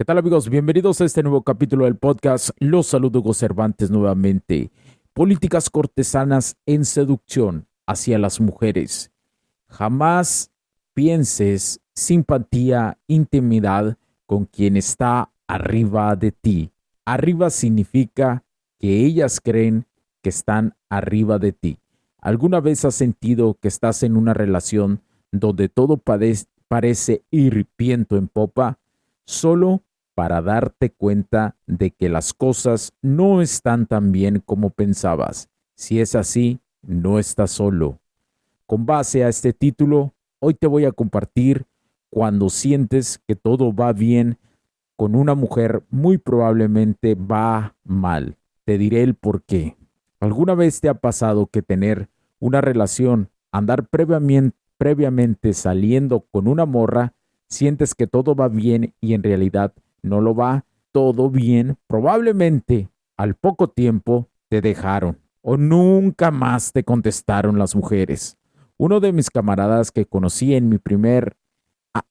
¿Qué tal amigos? Bienvenidos a este nuevo capítulo del podcast. Los saludo Hugo Cervantes nuevamente. Políticas cortesanas en seducción hacia las mujeres. Jamás pienses simpatía, intimidad con quien está arriba de ti. Arriba significa que ellas creen que están arriba de ti. ¿Alguna vez has sentido que estás en una relación donde todo parece irripiento en popa? Solo para darte cuenta de que las cosas no están tan bien como pensabas. Si es así, no estás solo. Con base a este título, hoy te voy a compartir cuando sientes que todo va bien con una mujer, muy probablemente va mal. Te diré el por qué. ¿Alguna vez te ha pasado que tener una relación, andar previamente, previamente saliendo con una morra, sientes que todo va bien y en realidad no lo va todo bien, probablemente al poco tiempo te dejaron o nunca más te contestaron las mujeres. Uno de mis camaradas que conocí en mi primer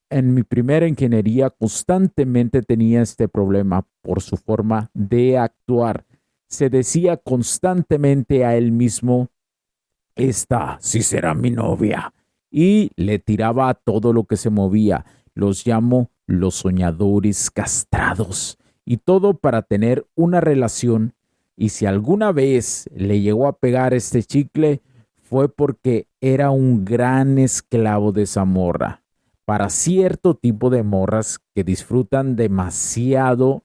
en mi primera ingeniería constantemente tenía este problema por su forma de actuar. Se decía constantemente a él mismo, esta sí será mi novia. Y le tiraba a todo lo que se movía. Los llamo los soñadores castrados, y todo para tener una relación, y si alguna vez le llegó a pegar este chicle, fue porque era un gran esclavo de esa morra. Para cierto tipo de morras que disfrutan demasiado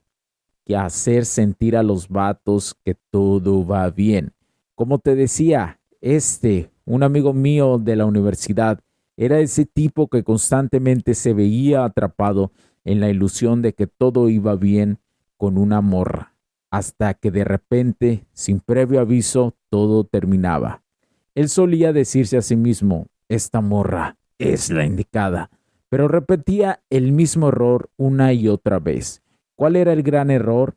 que hacer sentir a los vatos que todo va bien. Como te decía, este, un amigo mío de la universidad, era ese tipo que constantemente se veía atrapado en la ilusión de que todo iba bien con una morra, hasta que de repente, sin previo aviso, todo terminaba. Él solía decirse a sí mismo, esta morra es la indicada, pero repetía el mismo error una y otra vez. ¿Cuál era el gran error?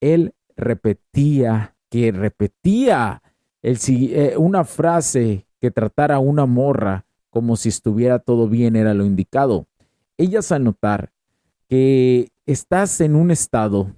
Él repetía que repetía el, eh, una frase que tratara una morra como si estuviera todo bien era lo indicado. Ellas al notar que estás en un estado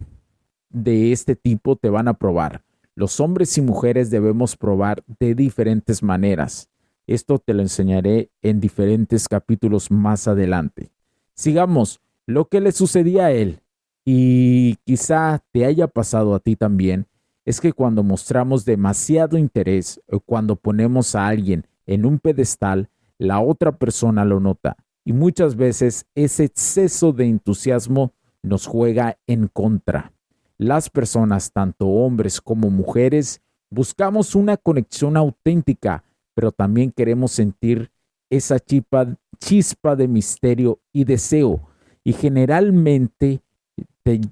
de este tipo te van a probar. Los hombres y mujeres debemos probar de diferentes maneras. Esto te lo enseñaré en diferentes capítulos más adelante. Sigamos, lo que le sucedía a él, y quizá te haya pasado a ti también, es que cuando mostramos demasiado interés o cuando ponemos a alguien en un pedestal, la otra persona lo nota y muchas veces ese exceso de entusiasmo nos juega en contra. Las personas, tanto hombres como mujeres, buscamos una conexión auténtica, pero también queremos sentir esa chispa, chispa de misterio y deseo. Y generalmente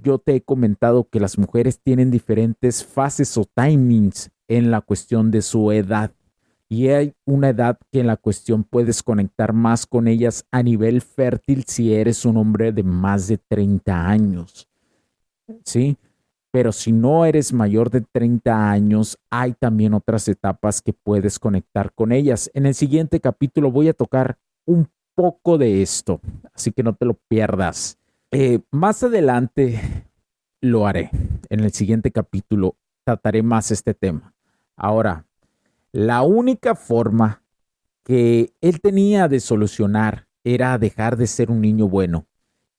yo te he comentado que las mujeres tienen diferentes fases o timings en la cuestión de su edad y hay una edad que en la cuestión puedes conectar más con ellas a nivel fértil si eres un hombre de más de 30 años. ¿Sí? Pero si no eres mayor de 30 años, hay también otras etapas que puedes conectar con ellas. En el siguiente capítulo voy a tocar un poco de esto, así que no te lo pierdas. Eh, más adelante lo haré. En el siguiente capítulo trataré más este tema. Ahora, la única forma que él tenía de solucionar era dejar de ser un niño bueno,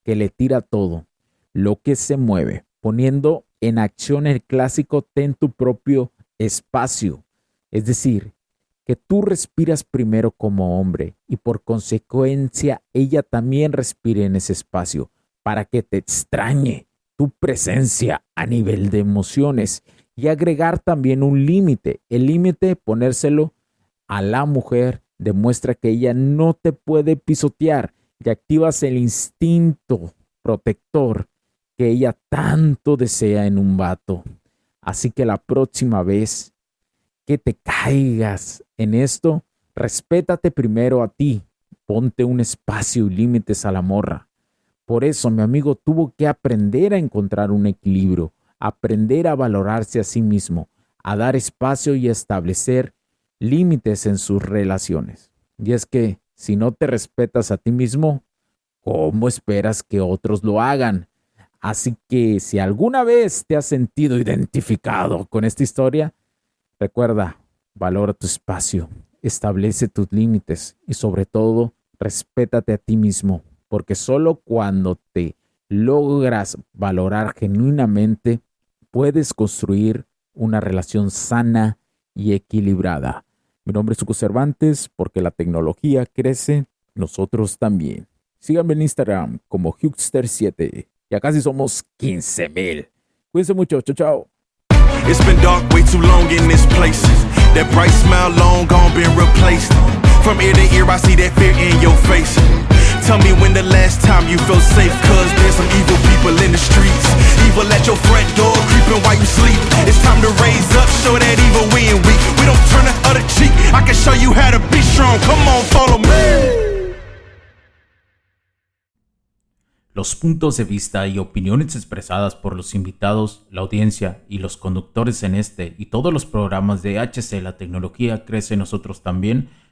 que le tira todo, lo que se mueve, poniendo en acción el clásico ten tu propio espacio. Es decir, que tú respiras primero como hombre y por consecuencia ella también respire en ese espacio para que te extrañe tu presencia a nivel de emociones y agregar también un límite. El límite, ponérselo a la mujer, demuestra que ella no te puede pisotear y activas el instinto protector que ella tanto desea en un vato. Así que la próxima vez que te caigas en esto, respétate primero a ti, ponte un espacio y límites a la morra. Por eso mi amigo tuvo que aprender a encontrar un equilibrio, aprender a valorarse a sí mismo, a dar espacio y establecer límites en sus relaciones. Y es que si no te respetas a ti mismo, ¿cómo esperas que otros lo hagan? Así que si alguna vez te has sentido identificado con esta historia, recuerda, valora tu espacio, establece tus límites y sobre todo, respétate a ti mismo, porque solo cuando te logras valorar genuinamente, puedes construir una relación sana y equilibrada. Mi nombre es Hugo Cervantes, porque la tecnología crece, nosotros también. Síganme en Instagram como Hugster7. Ya casi somos 15 mil. Cuídense mucho. Chao, chao. I can show you how to be strong. Come on, follow me. Los puntos de vista y opiniones expresadas por los invitados, la audiencia y los conductores en este y todos los programas de HC La Tecnología Crece Nosotros también